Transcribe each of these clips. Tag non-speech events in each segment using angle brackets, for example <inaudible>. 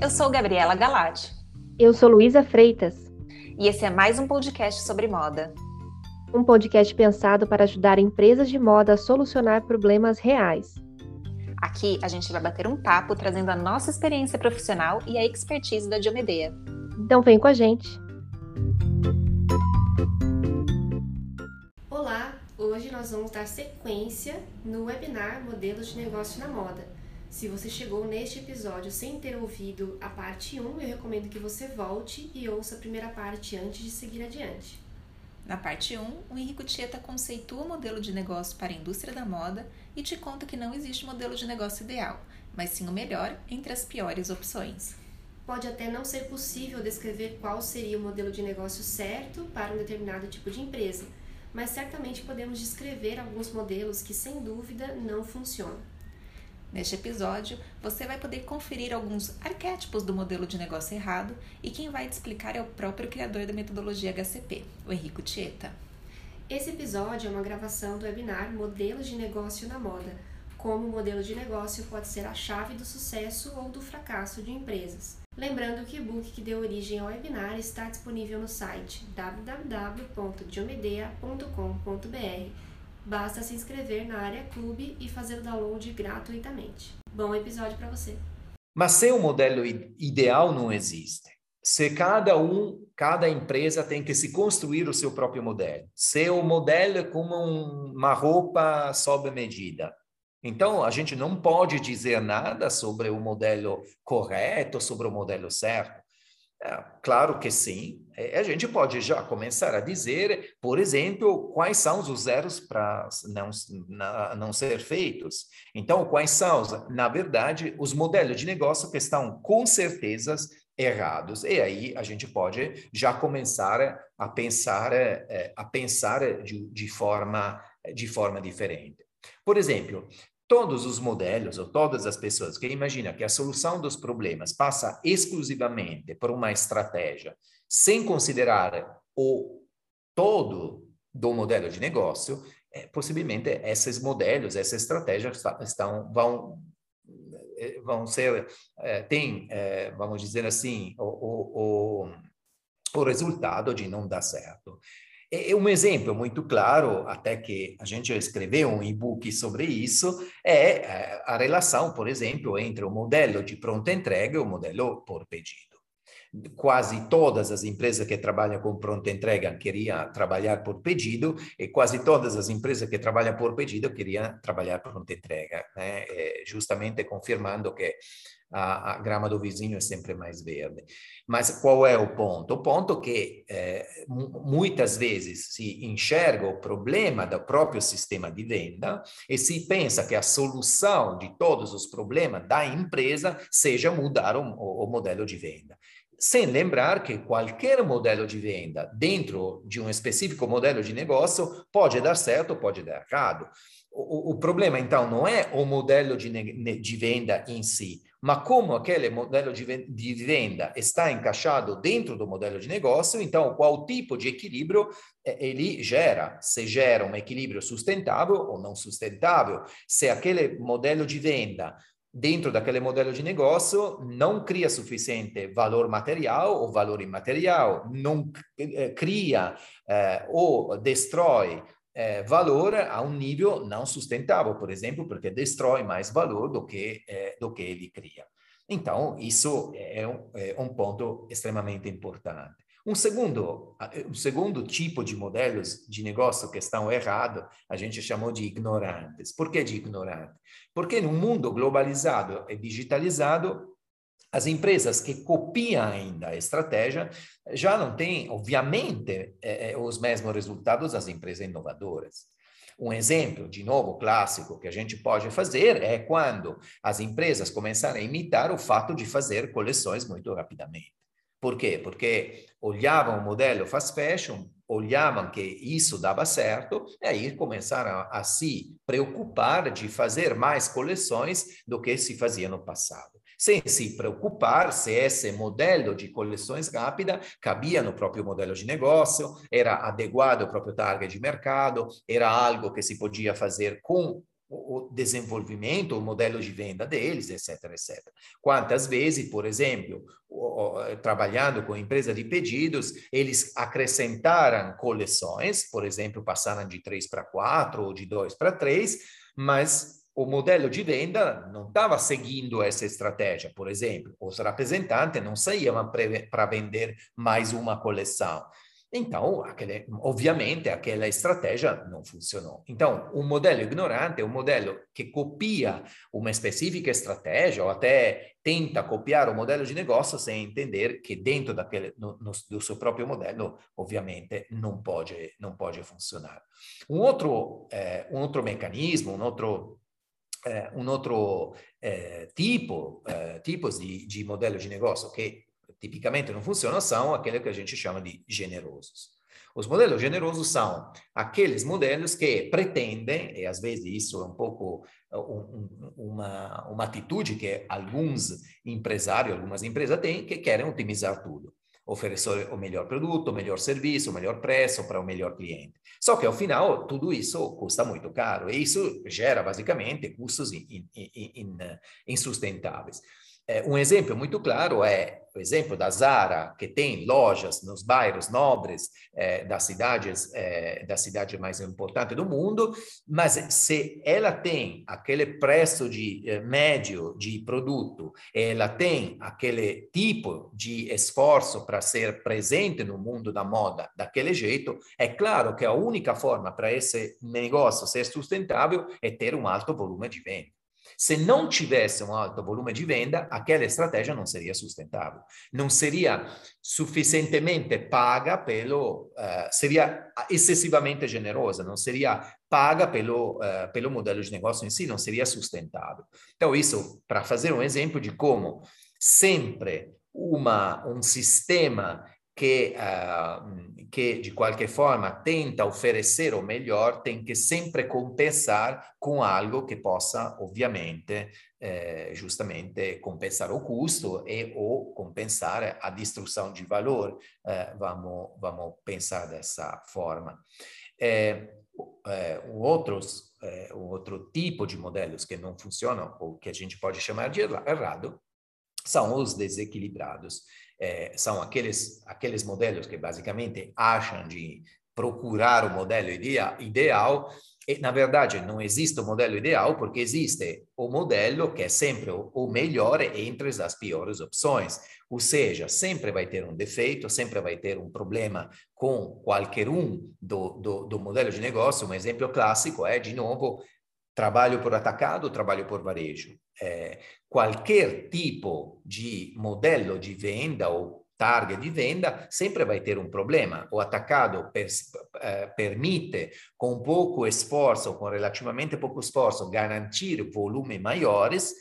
Eu sou Gabriela Galati. Eu sou Luísa Freitas. E esse é mais um podcast sobre moda. Um podcast pensado para ajudar empresas de moda a solucionar problemas reais. Aqui a gente vai bater um papo trazendo a nossa experiência profissional e a expertise da Diomedea. Então vem com a gente. Olá, hoje nós vamos dar sequência no webinar Modelos de Negócio na Moda. Se você chegou neste episódio sem ter ouvido a parte 1, eu recomendo que você volte e ouça a primeira parte antes de seguir adiante. Na parte 1, o Henrico Tieta conceitua o modelo de negócio para a indústria da moda e te conta que não existe modelo de negócio ideal, mas sim o melhor entre as piores opções. Pode até não ser possível descrever qual seria o modelo de negócio certo para um determinado tipo de empresa, mas certamente podemos descrever alguns modelos que, sem dúvida, não funcionam. Neste episódio, você vai poder conferir alguns arquétipos do modelo de negócio errado e quem vai te explicar é o próprio criador da metodologia HCP, o Henrico Tieta. Esse episódio é uma gravação do webinar Modelos de Negócio na Moda. Como o modelo de negócio pode ser a chave do sucesso ou do fracasso de empresas. Lembrando que o e-book que deu origem ao webinar está disponível no site www.diomedea.com.br Basta se inscrever na área clube e fazer o download gratuitamente. Bom episódio para você. Mas se o modelo ideal não existe, se cada um, cada empresa tem que se construir o seu próprio modelo, se o modelo é como uma roupa sob medida, então a gente não pode dizer nada sobre o modelo correto, sobre o modelo certo. É, claro que sim. É, a gente pode já começar a dizer, por exemplo, quais são os zeros para não, não ser feitos. Então, quais são, na verdade, os modelos de negócio que estão com certezas errados. E aí a gente pode já começar a pensar, é, a pensar de, de, forma, de forma diferente. Por exemplo, todos os modelos ou todas as pessoas que imaginam que a solução dos problemas passa exclusivamente por uma estratégia, sem considerar o todo do modelo de negócio, é, possivelmente esses modelos, essas estratégias estão, vão eh, vão ser, é, tem, é, vamos dizer assim, o, o, o, o resultado de não dar certo. E um exemplo muito claro, até que a gente escreveu um e-book sobre isso, é a relação, por exemplo, entre o modelo de pronta entrega e o modelo por pedido. Quase todas as empresas que trabalham com pronta entrega queriam trabalhar por pedido e quase todas as empresas que trabalham por pedido queriam trabalhar pronta entrega, né? justamente confirmando que a, a, grama do vizinho é sempre mais verde. Mas qual é o ponto? O ponto é que eh, muitas vezes se enxerga o problema do próprio sistema de venda e se pensa que a solução de todos os problemas da empresa seja mudar o, o modelo de venda sem lembrar que qualquer modelo de venda dentro de um específico modelo de negócio pode dar certo pode dar errado. O, o, problema, então, não é o modelo de, de venda em si, ma como aquele modelo de venda está encaixado dentro do modelo de negócio, então qual tipo de equilíbrio ele gera, se gera um equilíbrio sustentável ou não sustentável, se aquele modelo de venda dentro daquele modelo de negócio não cria suficiente valor material ou valor imaterial, não eh, cria eh, ou destrói é, valor a um nível não sustentável, por exemplo, porque destrói mais valor do que, é, do que ele cria. Então, isso é um, é um ponto extremamente importante. Um segundo, um segundo tipo de modelos de negócio que estão errados, a gente chamou de ignorantes. Por que de ignorante? Porque no mundo globalizado e digitalizado, as empresas que copiam ainda a estratégia já não têm, obviamente, é, é, os mesmos resultados das empresas inovadoras. Um exemplo, de novo, clássico que a gente pode fazer é quando as empresas começaram a imitar o fato de fazer coleções muito rapidamente. Por quê? Porque olhavam o modelo fast fashion, olhavam que isso dava certo, e aí começaram a se preocupar de fazer mais coleções do que se fazia no passado sem se preocupar se esse modelo de coleções rápida cabia no próprio modelo de negócio, era adequado ao próprio target de mercado, era algo que se podia fazer com o desenvolvimento, o modelo de venda deles, etc, etc. Quantas vezes, por exemplo, trabalhando com empresa de pedidos, eles acrescentaram coleções, por exemplo, passaram de 3 para 4 ou de 2 para 3, mas o modelo de venda não estava seguindo essa estratégia. Por exemplo, os representantes não saíam para vender mais uma coleção. Então, aquele, ovviamente, aquela estratégia não funcionou. Então, um modelo ignorante é um modelo que copia uma específica estratégia ou até tenta copiar o modelo de negócio sem entender que dentro daquele, no, no, do seu próprio modelo, ovviamente, não pode, não pode funcionar. Um outro, eh, um outro meccanismo, um outro eh, um outro eh, tipo, eh, tipos de, de modelo de negócio que tipicamente não funcionam são aqueles que a gente chama de generosos. Os modelos generosos são aqueles modelos que pretendem, e às vezes isso é um pouco um, uma, uma atitude que alguns empresários, algumas empresas têm, que querem otimizar tudo. Oferecer o melhor produto, o melhor serviço, o melhor preço para o melhor cliente. Só que ao final tudo isso custa muito caro e isso gera basicamente custos insustentáveis. É, um exemplo muito claro é o exemplo da Zara, que tem lojas nos bairros nobres é, das cidades é, da cidade mais importante do mundo, mas se ela tem aquele preço de médio de produto, ela tem aquele tipo de esforço para ser presente no mundo da moda daquele jeito, é claro que a única forma para esse negócio ser sustentável é ter um alto volume de venda. Se não tivesse um alto volume de venda, aquela estratégia não seria sustentável, não seria suficientemente paga pelo, uh, seria excessivamente generosa, não seria paga pelo, uh, pelo modelo de negócio em si, não seria sustentável. Então, isso para fazer um exemplo de como sempre uma, um sistema che, uh, che de qualche forma tenta oferecer o melhor tem que sempre compensar com algo que possa, ovviamente, eh, justamente compensar o custo e ou compensar a destruição de valor. Eh, vamos, vamos pensar dessa forma. Eh, outros, um outro tipo de modelos que não funcionam, ou que a gente pode chamar de errado, são os desequilibrados é, são aqueles, aqueles modelos que basicamente acham de procurar o modelo idea, ideal e, na verdade, não existe o modelo ideal porque existe o modelo que é sempre o, o melhor entre as piores opções. Ou seja, sempre vai ter um defeito, sempre vai ter um problema com qualquer um do, do, do modelo de negócio. Um exemplo clássico é, de novo, trabalho por atacado, trabalho por varejo. É, qualquer tipo de modelo de venda ou target de venda sempre vai ter um problema. O atacado per, eh, permite, com pouco esforço, com relativamente pouco esforço, garantir volumes maiores,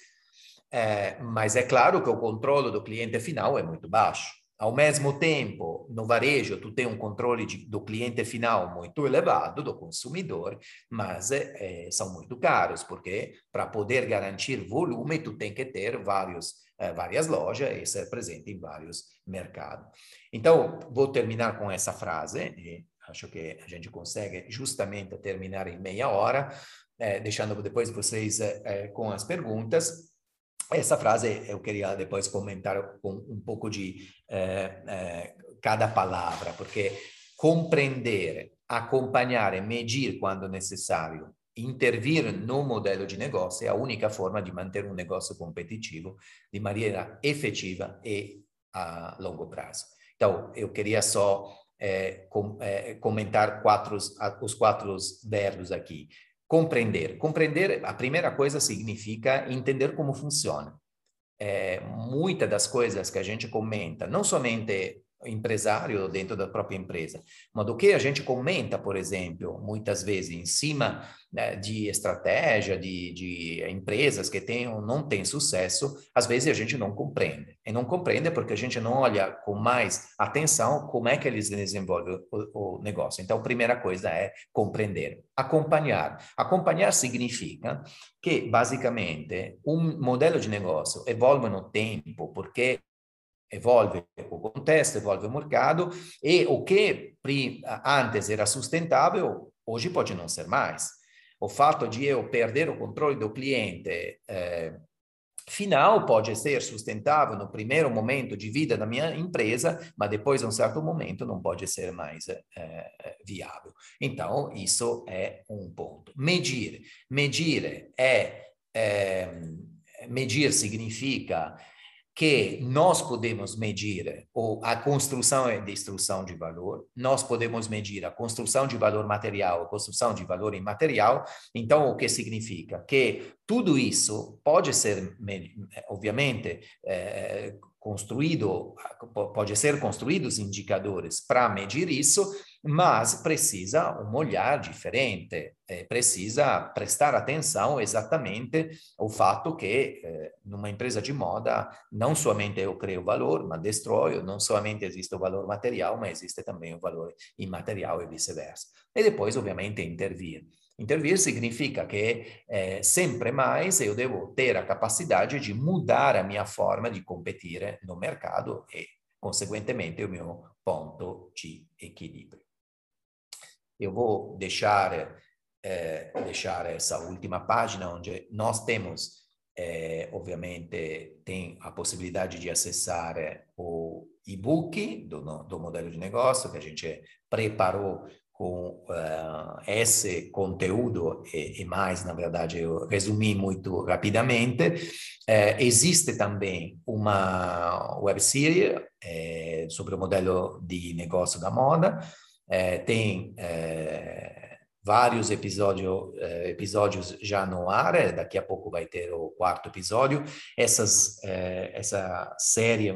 eh, mas é claro que o controle do cliente final é muito baixo. Ao mesmo tempo, no varejo, tu tem um controle de, do cliente final muito elevado, do consumidor, mas eh, são muito caros, porque para poder garantir volume, tu tem que ter vários, eh, várias lojas e ser presente em vários mercados. Então, vou terminar com essa frase, e acho que a gente consegue justamente terminar em meia hora, eh, deixando depois vocês com as perguntas. Essa frase eu queria depois comentar com um pouco de eh, eh, cada palavra, porque compreender, acompanhar medir quando necessário, intervir no modelo de negócio é a única forma de manter um negócio competitivo de maneira efetiva e a longo prazo. Então, eu queria só eh, com, comentar quatro, os quatro verbos aqui. Compreender. Compreender, a primeira coisa significa entender como funciona. É, muitas das coisas que a gente comenta, não somente empresário dentro da própria empresa, mas do que a gente comenta, por exemplo, muitas vezes em cima né, de estratégia de, de empresas que têm ou não têm sucesso, às vezes a gente não compreende. E não compreende porque a gente não olha com mais atenção como é que eles desenvolvem o, o negócio. Então, a primeira coisa é compreender. Acompanhar. Acompanhar significa que, basicamente, um modelo de negócio evolve no tempo porque evolve o contexto, evolve o mercado e o que antes era sustentável, hoje pode não ser mais. o fato de eu perder o controle do cliente eh, final pode ser sustentável no primeiro momento de vida da minha empresa, mas depois, a um certo momento, não pode ser mais é, viável. Então, isso é um ponto. Medir. Medir é, é medir significa que nós podemos medir a construção e destruição de valor, nós podemos medir a construção de valor material, a construção de valor imaterial. Então, o que significa? Que tudo isso pode ser, obviamente, é, construído, pode ser construídos indicadores para medir isso, mas precisa um olhar diferente, eh, precisa prestar atenção exatamente ao fato que eh, numa empresa de moda não somente eu crio valor, mas destroio, não somente existe o valor material, mas existe também o valor imaterial e vice-versa. E depois, ovviamente, intervir. Intervir significa que eh, sempre mais eu devo ter a capacidade de mudar a minha forma de competir no mercado e, conseguentemente, o meu ponto de equilíbrio. Eu vou deixar, eh, deixar essa última página onde nós temos, eh, obviamente, tem a possibilidade de acessar o e-book do, do modelo de negócio que a gente preparou com uh, esse conteúdo e, e, mais, na verdade, eu resumi muito rapidamente. Uh, existe também uma websérie uh, sobre o modelo de negócio da moda. Tem vários episódio, episódios já no ar, daqui a pouco vai ter o quarto episódio. Essas, essa série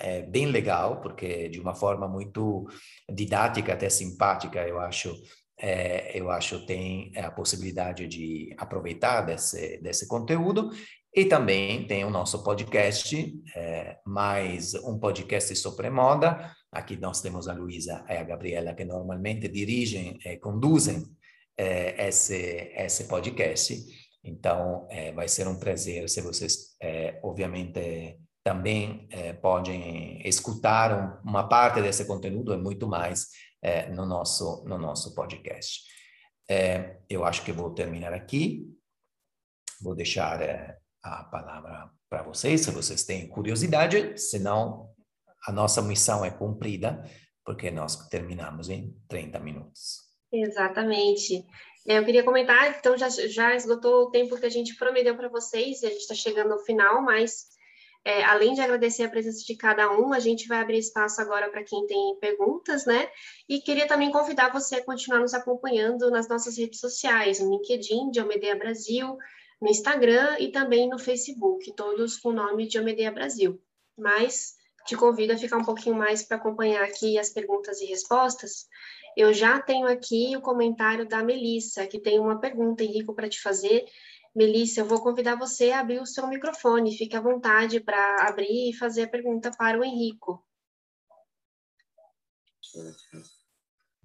é bem legal, porque de uma forma muito didática, até simpática, eu acho, é, eu acho tem a possibilidade de aproveitar desse, desse conteúdo. E também tem o nosso podcast, é, mais um podcast sobre moda. Aqui nós temos a Luísa e a Gabriela, que normalmente dirigem e conduzem é, esse, esse podcast. Então, é, vai ser um prazer se vocês, é, obviamente, também eh, podem escutar um, uma parte desse conteúdo e muito mais eh, no, nosso, no nosso podcast. Eh, eu acho que vou terminar aqui. Vou deixar a palavra para vocês, se vocês têm curiosidade, senão a nossa missão é cumprida, porque nós terminamos em 30 minutos. Exatamente. Eu queria comentar, então já, já esgotou o tempo que a gente prometeu para vocês, e a gente está chegando ao final, mas é, além de agradecer a presença de cada um, a gente vai abrir espaço agora para quem tem perguntas, né? E queria também convidar você a continuar nos acompanhando nas nossas redes sociais, no LinkedIn de Almedeia Brasil, no Instagram e também no Facebook, todos com o nome de Almedeia Brasil. Mas te convido a ficar um pouquinho mais para acompanhar aqui as perguntas e respostas. Eu já tenho aqui o comentário da Melissa, que tem uma pergunta, Henrico, para te fazer Melissa, eu vou convidar você a abrir o seu microfone. Fique à vontade para abrir e fazer a pergunta para o Henrico.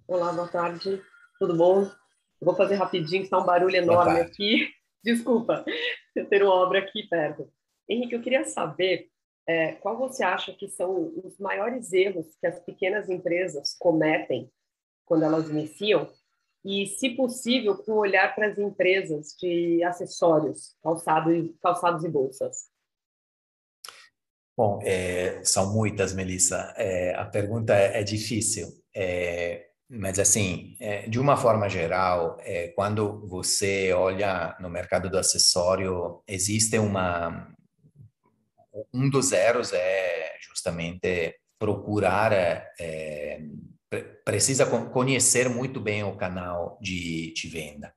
Olá, boa tarde. Tudo bom? Eu vou fazer rapidinho, que está um barulho enorme aqui. <laughs> Desculpa, ter uma obra aqui perto. Henrique, eu queria saber é, qual você acha que são os maiores erros que as pequenas empresas cometem quando elas iniciam e, se possível, com olhar para as empresas de acessórios, calçado e, calçados e bolsas? Bom, é, são muitas, Melissa. É, a pergunta é, é difícil, é, mas assim, é, de uma forma geral, é, quando você olha no mercado do acessório, existe uma um dos zeros é justamente procurar precisa precisa conhecer muito bem o canal de, de venda.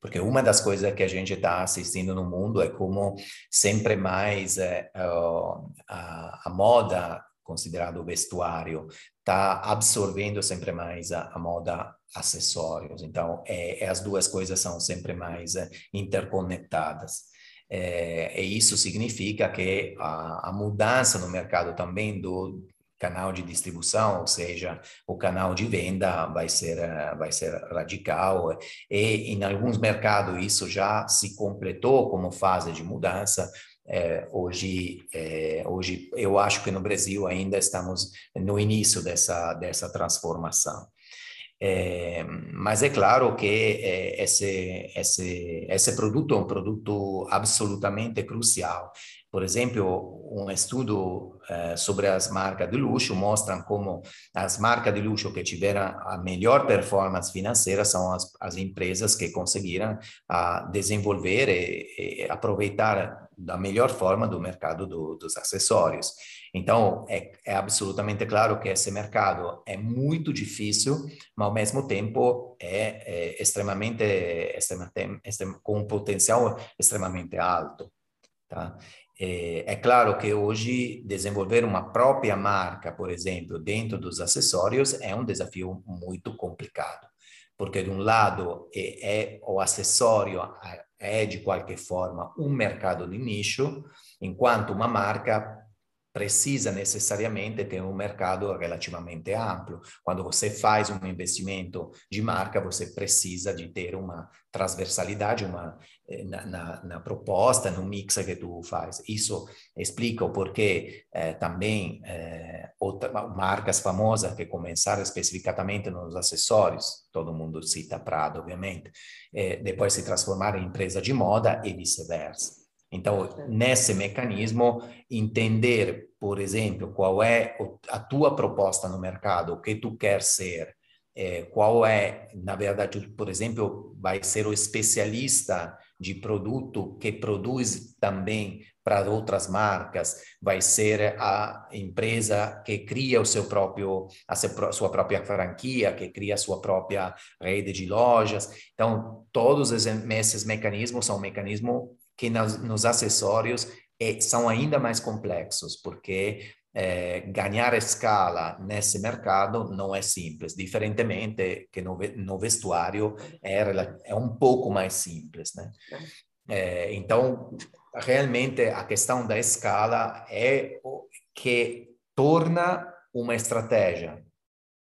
Porque uma das coisas que a gente está assistindo no mundo é como sempre mais é, a, a moda, considerado vestuário, está absorvendo sempre mais a, a moda acessórios. Então, é, é, as duas coisas são sempre mais é, interconectadas. É, e isso significa que a, a, mudança no mercado também do, canal de distribuição, ou seja, o canal de venda vai ser, vai ser radical. E em alguns mercados isso já se completou como fase de mudança. É, hoje, é, hoje eu acho que no Brasil ainda estamos no início dessa, dessa transformação. É, mas é claro que é, esse, esse, esse produto é um produto absolutamente crucial. Por exemplo, um estudo eh, sobre as marcas de luxo mostra como as marcas de luxo que tiveram a melhor performance financeira são as, as empresas que conseguiram a desenvolver e, e, aproveitar da melhor forma do mercado do, dos acessórios. Então, é, é, absolutamente claro que esse mercado é muito difícil, mas ao mesmo tempo é, é extremamente, extremamente, com um potencial extremamente alto. Tá? É, é, claro que hoje desenvolver uma própria marca, por exemplo, dentro dos acessórios é um desafio muito complicado, porque de um lado é, é o acessório é de qualquer forma um mercado de nicho, enquanto uma marca precisa necessariamente ter um mercado relativamente amplo. Quando você faz um investimento de marca, você precisa de ter uma transversalidade uma, eh, na, na, na proposta, no mix que tu faz. Isso explica o porquê eh, também eh, outra, marcas famosas que começaram especificamente nos acessórios, todo mundo cita Prado, obviamente, eh, depois se transformaram em empresa de moda e vice-versa. Então, nesse mecanismo, entender, por exemplo, qual é a tua proposta no mercado, o que tu quer ser, é, qual é, na verdade, por exemplo, vai ser o especialista de produto que produz também para outras marcas, vai ser a empresa que cria o seu próprio, a sua própria franquia, que cria a sua própria rede de lojas. Então, todos esses mecanismos são mecanismos que nos, nos acessórios é, são ainda mais complexos, porque é, ganhar escala nesse mercado não é simples, diferentemente que no, no vestuário é, é, um pouco mais simples, né? É, então, realmente a questão da escala é o que torna uma estratégia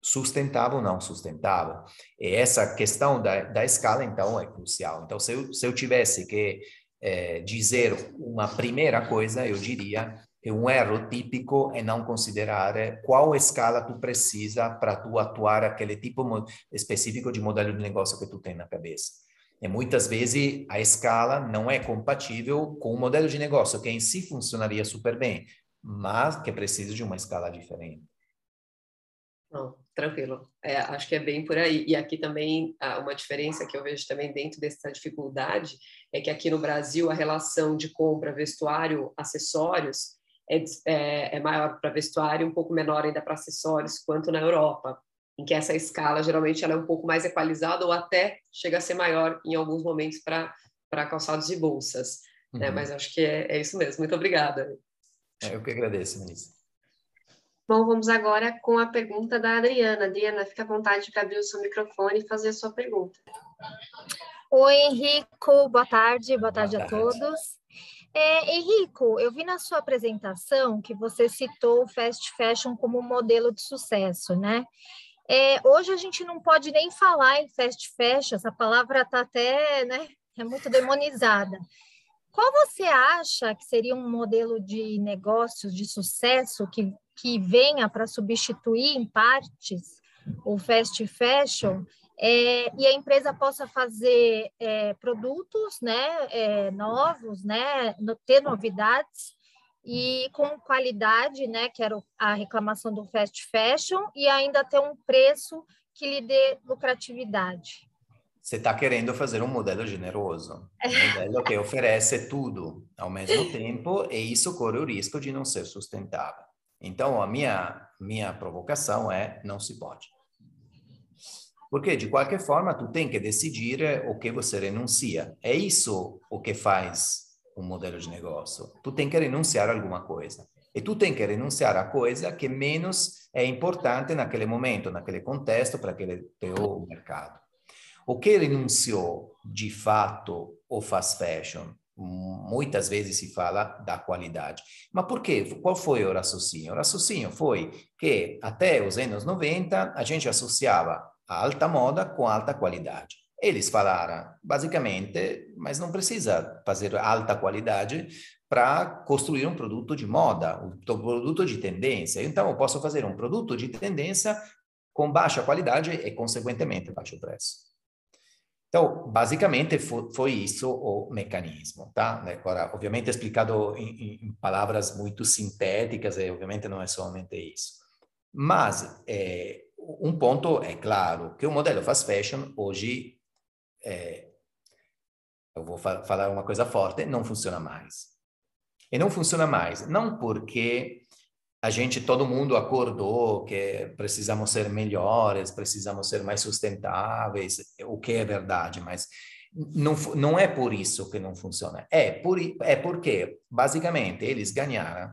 sustentável ou não sustentável. E essa questão da, da escala, então, é crucial. Então, se eu, se eu tivesse que é, dizer uma primeira coisa, eu diria que um erro típico é não considerar qual escala tu precisa para tu atuar aquele tipo específico de modelo de negócio que tu tem na cabeça. E muitas vezes a escala não é compatível com o modelo de negócio que em si funcionaria super bem, mas que precisa de uma escala diferente. Não, tranquilo. É, acho que é bem por aí. E aqui também, uma diferença que eu vejo também dentro dessa dificuldade é que aqui no Brasil a relação de compra, vestuário, acessórios é, é, é maior para vestuário, um pouco menor ainda para acessórios, quanto na Europa, em que essa escala geralmente ela é um pouco mais equalizada ou até chega a ser maior em alguns momentos para calçados e bolsas. Né? Uhum. Né? Mas acho que é, é isso mesmo. Muito obrigada. É, eu que agradeço, Melissa. Bom, vamos agora com a pergunta da Adriana. Adriana, fica à vontade para abrir o seu microfone e fazer a sua pergunta. Oi, Henrico, boa tarde, boa tarde, boa tarde. a todos. É, Henrico, eu vi na sua apresentação que você citou o fast fashion como um modelo de sucesso, né? É, hoje a gente não pode nem falar em fast fashion, essa palavra está até, né, é muito demonizada. Qual você acha que seria um modelo de negócios de sucesso que que venha para substituir em partes o fast fashion é, e a empresa possa fazer é, produtos né, é, novos, né, no, ter novidades e com qualidade, né, que era a reclamação do fast fashion, e ainda ter um preço que lhe dê lucratividade. Você está querendo fazer um modelo generoso, um modelo que oferece tudo ao mesmo tempo, e isso corre o risco de não ser sustentável. Então, a minha, minha provocação é: não se pode. Porque, de qualquer forma, tu tem que decidir o que você renuncia. É isso o que faz um modelo de negócio. Tu tem que renunciar a alguma coisa. E tu tem que renunciar a coisa que menos é importante naquele momento, naquele contexto, para aquele teu mercado. O que renunciou de fato o fast fashion? Muitas vezes se fala da qualidade. Mas por quê? Qual foi o raciocínio? O raciocínio foi que até os anos 90 a gente associava a alta moda com alta qualidade. Eles falaram, basicamente, mas não precisa fazer alta qualidade para construir um produto de moda, um produto de tendência. Então, eu posso fazer um produto de tendência com baixa qualidade e, consequentemente, baixo preço. Então, basicamente, foi isso o mecanismo, tá? Agora, obviamente, explicado em, em palavras muito sintéticas, e obviamente não é somente isso. Mas é, um ponto é claro, que o modelo fast fashion hoje, é, eu vou fa falar uma coisa forte, não funciona mais. E não funciona mais, não porque a gente, todo mundo acordou que precisamos ser melhores, precisamos ser mais sustentáveis, o que é verdade, mas não, não é por isso que não funciona. É, por, é porque, basicamente, eles ganharam,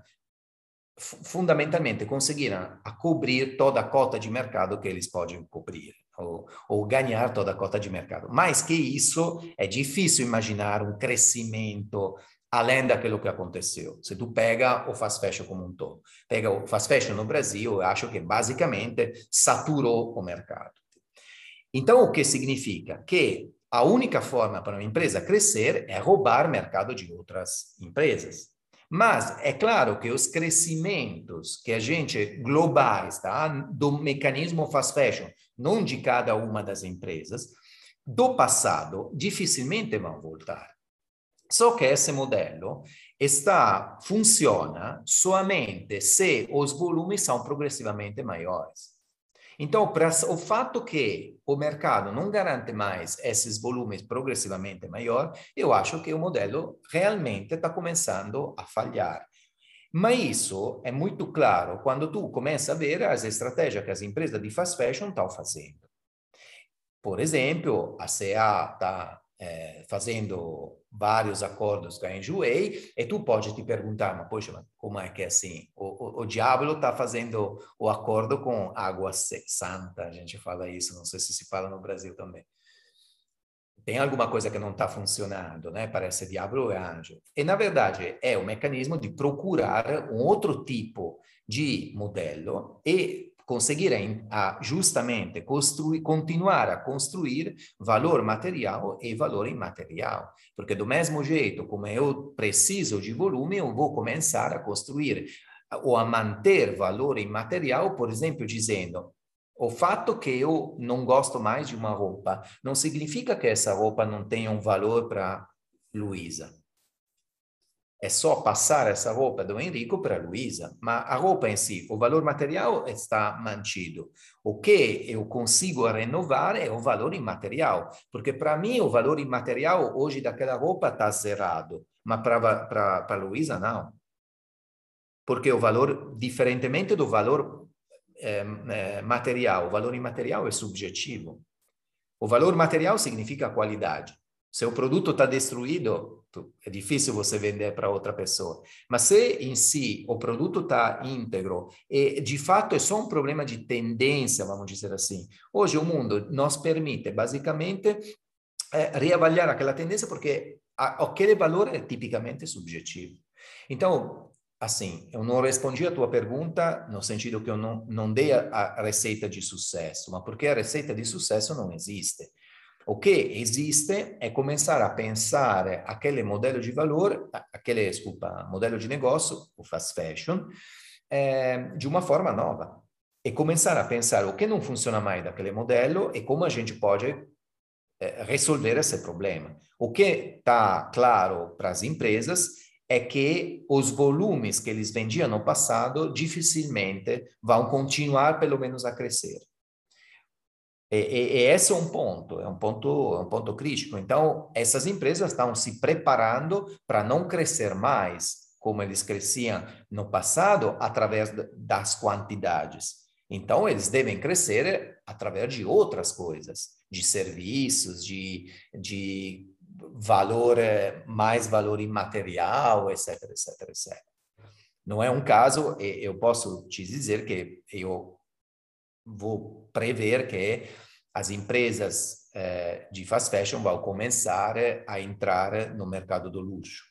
fundamentalmente, conseguiram cobrir toda a cota de mercado que eles podem cobrir. Ou, ou, ganhar toda a cota de mercado. Mais que isso, é difícil imaginar um crescimento além daquilo que aconteceu. Se tu pega o fast fashion como um todo, pega o fast fashion no Brasil, eu acho que basicamente saturou o mercado. Então, o que significa? Que a única forma para uma empresa crescer é roubar mercado de outras empresas. Mas é claro que os crescimentos que a gente globais, tá, do mecanismo fast fashion, não de cada uma das empresas, do passado dificilmente vão voltar. Só que esse modelo está, funciona somente se os volumes são progressivamente maiores. Então, o fato que o mercado não garante mais esses volumes progressivamente maiores, eu acho que o modelo realmente está começando a falhar. Mas isso é muito claro quando tu começa a ver as estratégias que as empresas de fast fashion estão fazendo. Por exemplo, a CA está é, fazendo vários acordos com a Enjoei, e tu pode te perguntar, mas poxa, como é que é assim? O, o, o diabo está fazendo o acordo com água santa, a gente fala isso, não sei se se fala no Brasil também. Tem alguma coisa que não está funcionando, né? Parece diabo e anjo. E, na verdade, é o mecanismo de procurar um outro tipo de modelo e conseguirem a, justamente construir, continuar a construir valor material e valor imaterial. Porque do mesmo jeito como eu preciso de volume, eu vou começar a construir ou a manter valor imaterial, por exemplo, dizendo o fato que eu não gosto mais de uma roupa não significa que essa roupa não tenha um valor para Luísa. É só passar essa roupa do Enrico para a Luísa, mas a roupa em si, o valor material está mantido. O que eu consigo renovar é o valor imaterial, porque para mim o valor imaterial hoje daquela roupa está zerado, mas para a Luísa não. Porque o valor, diferentemente do valor é, é, material, o valor imaterial é subjetivo. O valor material significa qualidade. Se o produto está destruído, é difícil você vender para outra pessoa. Mas se em si o produto está íntegro e de fato é só um problema de tendência, vamos dizer assim. Hoje o mundo nos permite basicamente é, reavaliar aquela tendência porque a, aquele valor é tipicamente subjetivo. Então, assim, eu não respondi a tua pergunta no sentido que eu não, não dei a, a receita de sucesso, mas porque a receita de sucesso não existe. O que existe é começar a pensar aquele modelo de valor, desculpa, modelo de negócio, o fast fashion, é, de uma forma nova. E começar a pensar o que não funciona mais daquele modelo e como a gente pode é, resolver esse problema. O que está claro para as empresas é que os volumes que eles vendiam no passado dificilmente vão continuar, pelo menos, a crescer. E, e, e, esse é um ponto, é um ponto, é um ponto crítico. Então, essas empresas estão se preparando para não crescer mais como eles cresciam no passado através das quantidades. Então, eles devem crescer através de outras coisas, de serviços, de, de valor, mais valor imaterial, etc, etc, etc. Não é um caso, eu posso te dizer que eu vou prever que as empresas eh, de fast fashion vão começar a entrar no mercado do luxo.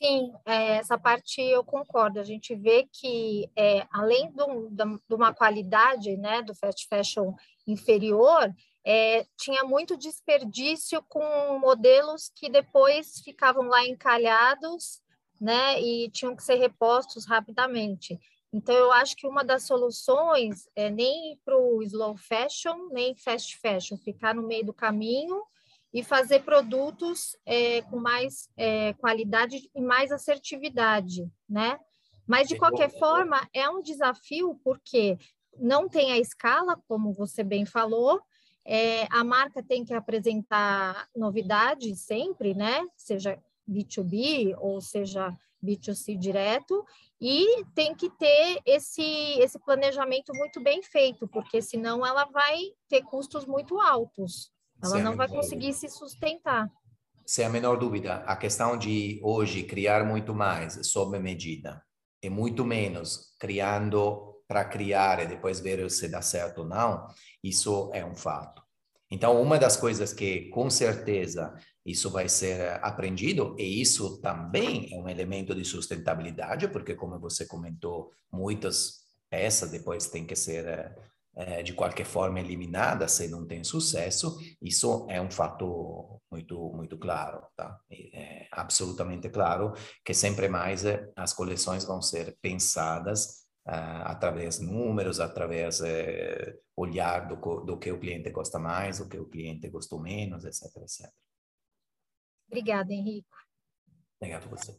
Sim, é, essa parte eu concordo. A gente vê que, é, além de uma qualidade né, do fast fashion inferior, é, tinha muito desperdício com modelos que depois ficavam lá encalhados né, e tinham que ser repostos rapidamente. Então, eu acho que uma das soluções é nem para o slow fashion, nem fast fashion, ficar no meio do caminho e fazer produtos é, com mais é, qualidade e mais assertividade, né? Mas, de qualquer forma, é um desafio, porque não tem a escala, como você bem falou, é, a marca tem que apresentar novidades sempre, né? Seja B2B ou seja B2C direto, e tem que ter esse, esse planejamento muito bem feito, porque senão ela vai ter custos muito altos. Ela Sem não vai conseguir se sustentar. Sem a menor dúvida, a questão de hoje criar muito mais sob medida e muito menos criando para criar e depois ver se dá certo ou não, isso é um fato. Então, uma das coisas que com certeza isso vai ser aprendido, e isso também é um elemento de sustentabilidade, porque, como você comentou, muitas peças depois têm que ser é, de qualquer forma eliminadas se não tem sucesso. Isso é um fato muito, muito claro, tá? É absolutamente claro que sempre mais eh, as coleções vão ser pensadas através de números, através uh, olhar do, do que o cliente gosta mais, do que o cliente gostou menos, etc, etc. Obrigada, Henrico. Obrigado a você.